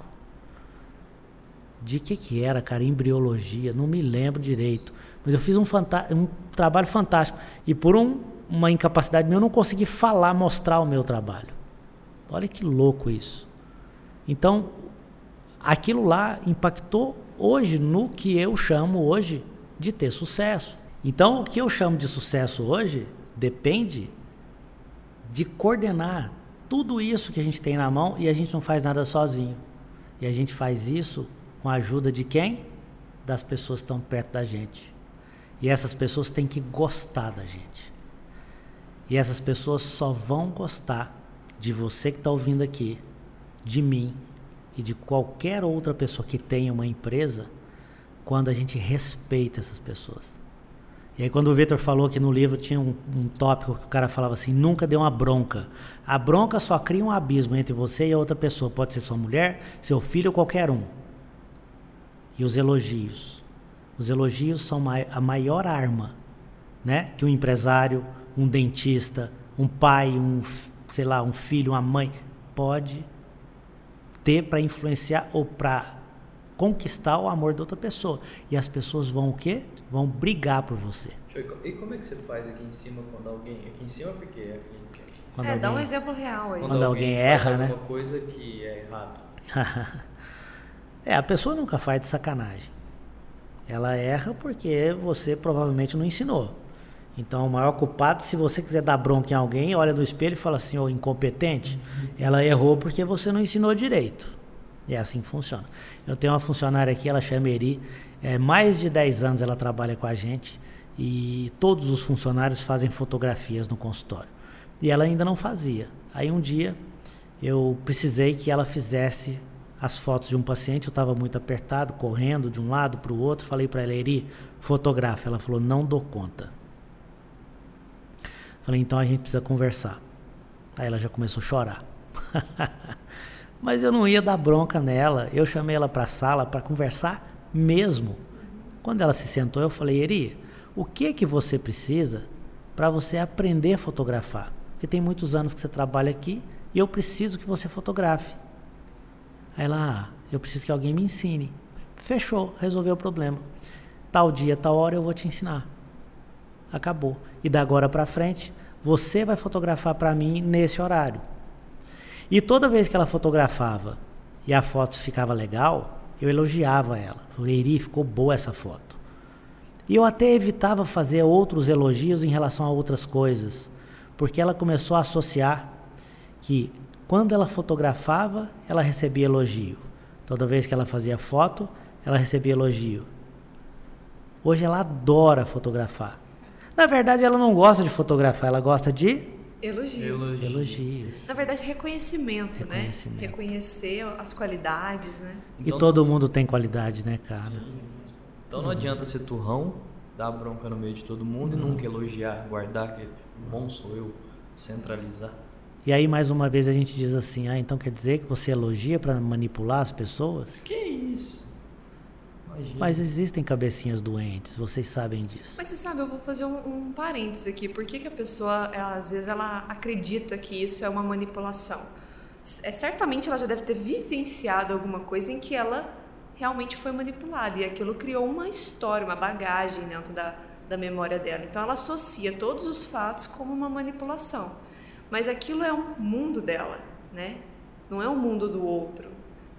Speaker 4: De que que era, cara? Embriologia, não me lembro direito. Mas eu fiz um, um trabalho fantástico. E por um- uma incapacidade minha, eu não consegui falar, mostrar o meu trabalho. Olha que louco isso. Então, aquilo lá impactou hoje no que eu chamo hoje de ter sucesso. Então, o que eu chamo de sucesso hoje depende de coordenar tudo isso que a gente tem na mão e a gente não faz nada sozinho. E a gente faz isso com a ajuda de quem? Das pessoas que estão perto da gente. E essas pessoas têm que gostar da gente. E essas pessoas só vão gostar de você que está ouvindo aqui, de mim e de qualquer outra pessoa que tenha uma empresa, quando a gente respeita essas pessoas. E aí quando o Vitor falou que no livro tinha um, um tópico que o cara falava assim, nunca dê uma bronca. A bronca só cria um abismo entre você e a outra pessoa. Pode ser sua mulher, seu filho ou qualquer um. E os elogios. Os elogios são a maior arma, né? Que um empresário, um dentista, um pai, um, sei lá, um filho, uma mãe pode ter para influenciar ou para conquistar o amor da outra pessoa. E as pessoas vão o quê? Vão brigar por você.
Speaker 2: E como é que você faz aqui em cima quando alguém. Aqui em cima porque é a clínica.
Speaker 4: Quando
Speaker 3: é, dá um
Speaker 4: alguém-
Speaker 3: exemplo real aí.
Speaker 4: Quando alguém
Speaker 2: faz
Speaker 4: erra, né?
Speaker 2: alguma coisa que é errado.
Speaker 4: É, a pessoa nunca faz de sacanagem. Ela erra porque você provavelmente não ensinou. Então, o maior culpado, se você quiser dar bronca em alguém, olha no espelho e fala assim, ô incompetente, ela errou porque você não ensinou direito. E é assim que funciona. Eu tenho uma funcionária aqui, ela chama Eri, é, mais de 10 anos ela trabalha com a gente e todos os funcionários fazem fotografias no consultório. E ela ainda não fazia. Aí um dia eu precisei que ela fizesse as fotos de um paciente, eu estava muito apertado, correndo de um lado para o outro, falei para ela, Eri, fotografa. Ela falou, não dou conta. Falei, então a gente precisa conversar. Aí ela já começou a chorar. Mas eu não ia dar bronca nela. Eu chamei ela para a sala para conversar mesmo. Quando ela se sentou, eu falei, Eri, o que que você precisa para você aprender a fotografar? Porque tem muitos anos que você trabalha aqui e eu preciso que você fotografe. Aí ela, ah, eu preciso que alguém me ensine. Fechou, resolveu o problema. Tal dia, tal hora eu vou te ensinar. Acabou. E da agora para frente, você vai fotografar para mim nesse horário. E toda vez que ela fotografava e a foto ficava legal, eu elogiava ela. Falei, ficou boa essa foto. E eu até evitava fazer outros elogios em relação a outras coisas, porque ela começou a associar que quando ela fotografava, ela recebia elogio. Toda vez que ela fazia foto, ela recebia elogio. Hoje ela adora fotografar. Na verdade, ela não gosta de fotografar, ela gosta de
Speaker 3: Elogios.
Speaker 2: Elogio.
Speaker 4: elogios.
Speaker 3: Na verdade, reconhecimento,
Speaker 4: Reconhecimento.
Speaker 3: né? Reconhecer as qualidades, né?
Speaker 4: E todo mundo tem qualidade, né, cara?
Speaker 2: Então não adianta ser turrão, dar bronca no meio de todo mundo e nunca elogiar, guardar que bom sou eu, centralizar.
Speaker 4: E aí, mais uma vez, a gente diz assim: ah, então quer dizer que você elogia para manipular as pessoas?
Speaker 2: Que isso? Imagina.
Speaker 4: Mas existem cabecinhas doentes, vocês sabem disso.
Speaker 3: Mas você sabe, eu vou fazer um, um parênteses aqui. Por que, que a pessoa, ela, às vezes, ela acredita que isso é uma manipulação? É, certamente ela já deve ter vivenciado alguma coisa em que ela realmente foi manipulada e aquilo criou uma história, uma bagagem dentro da, da memória dela. Então ela associa todos os fatos como uma manipulação. Mas aquilo é um mundo dela, né? Não é o mundo do outro.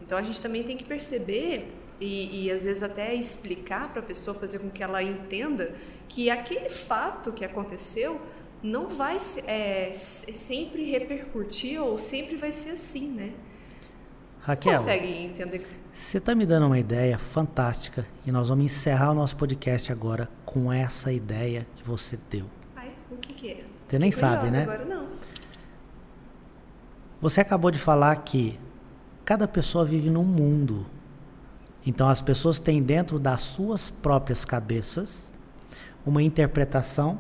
Speaker 3: Então a gente também tem que perceber e, e às vezes até explicar para a pessoa, fazer com que ela entenda que aquele fato que aconteceu não vai se- é, se- sempre repercutir ou sempre vai ser assim, né?
Speaker 4: Raquel,
Speaker 3: Você consegue entender?
Speaker 4: você está me dando uma ideia fantástica e nós vamos encerrar o nosso podcast agora com essa ideia que você deu.
Speaker 3: Ai, o que, que é?
Speaker 4: Você nem sabe, né?
Speaker 3: Agora não.
Speaker 4: Você acabou de falar que cada pessoa vive num mundo. Então as pessoas têm dentro das suas próprias cabeças uma interpretação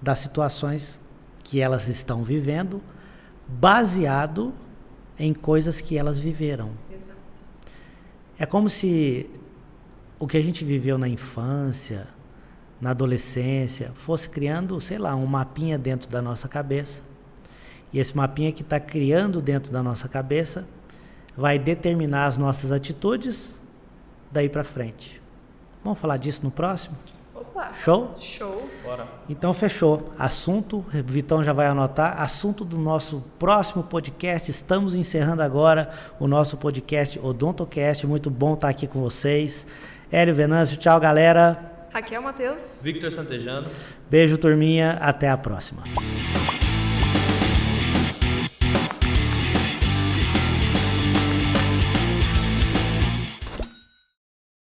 Speaker 4: das situações que elas estão vivendo, baseado em coisas que elas viveram.
Speaker 3: Exato.
Speaker 4: É como se o que a gente viveu na infância, na adolescência, fosse criando, sei lá, um mapinha dentro da nossa cabeça. E esse mapinha que está criando dentro da nossa cabeça vai determinar as nossas atitudes daí para frente. Vamos falar disso no próximo?
Speaker 3: Opa!
Speaker 4: Show?
Speaker 3: Show!
Speaker 2: Bora.
Speaker 4: Então fechou. Assunto, Vitão já vai anotar. Assunto do nosso próximo podcast. Estamos encerrando agora o nosso podcast Odontocast. Muito bom estar aqui com vocês. Hélio Venâncio, tchau galera.
Speaker 3: Raquel Matheus.
Speaker 2: Victor Santejano.
Speaker 4: Beijo turminha, até a próxima.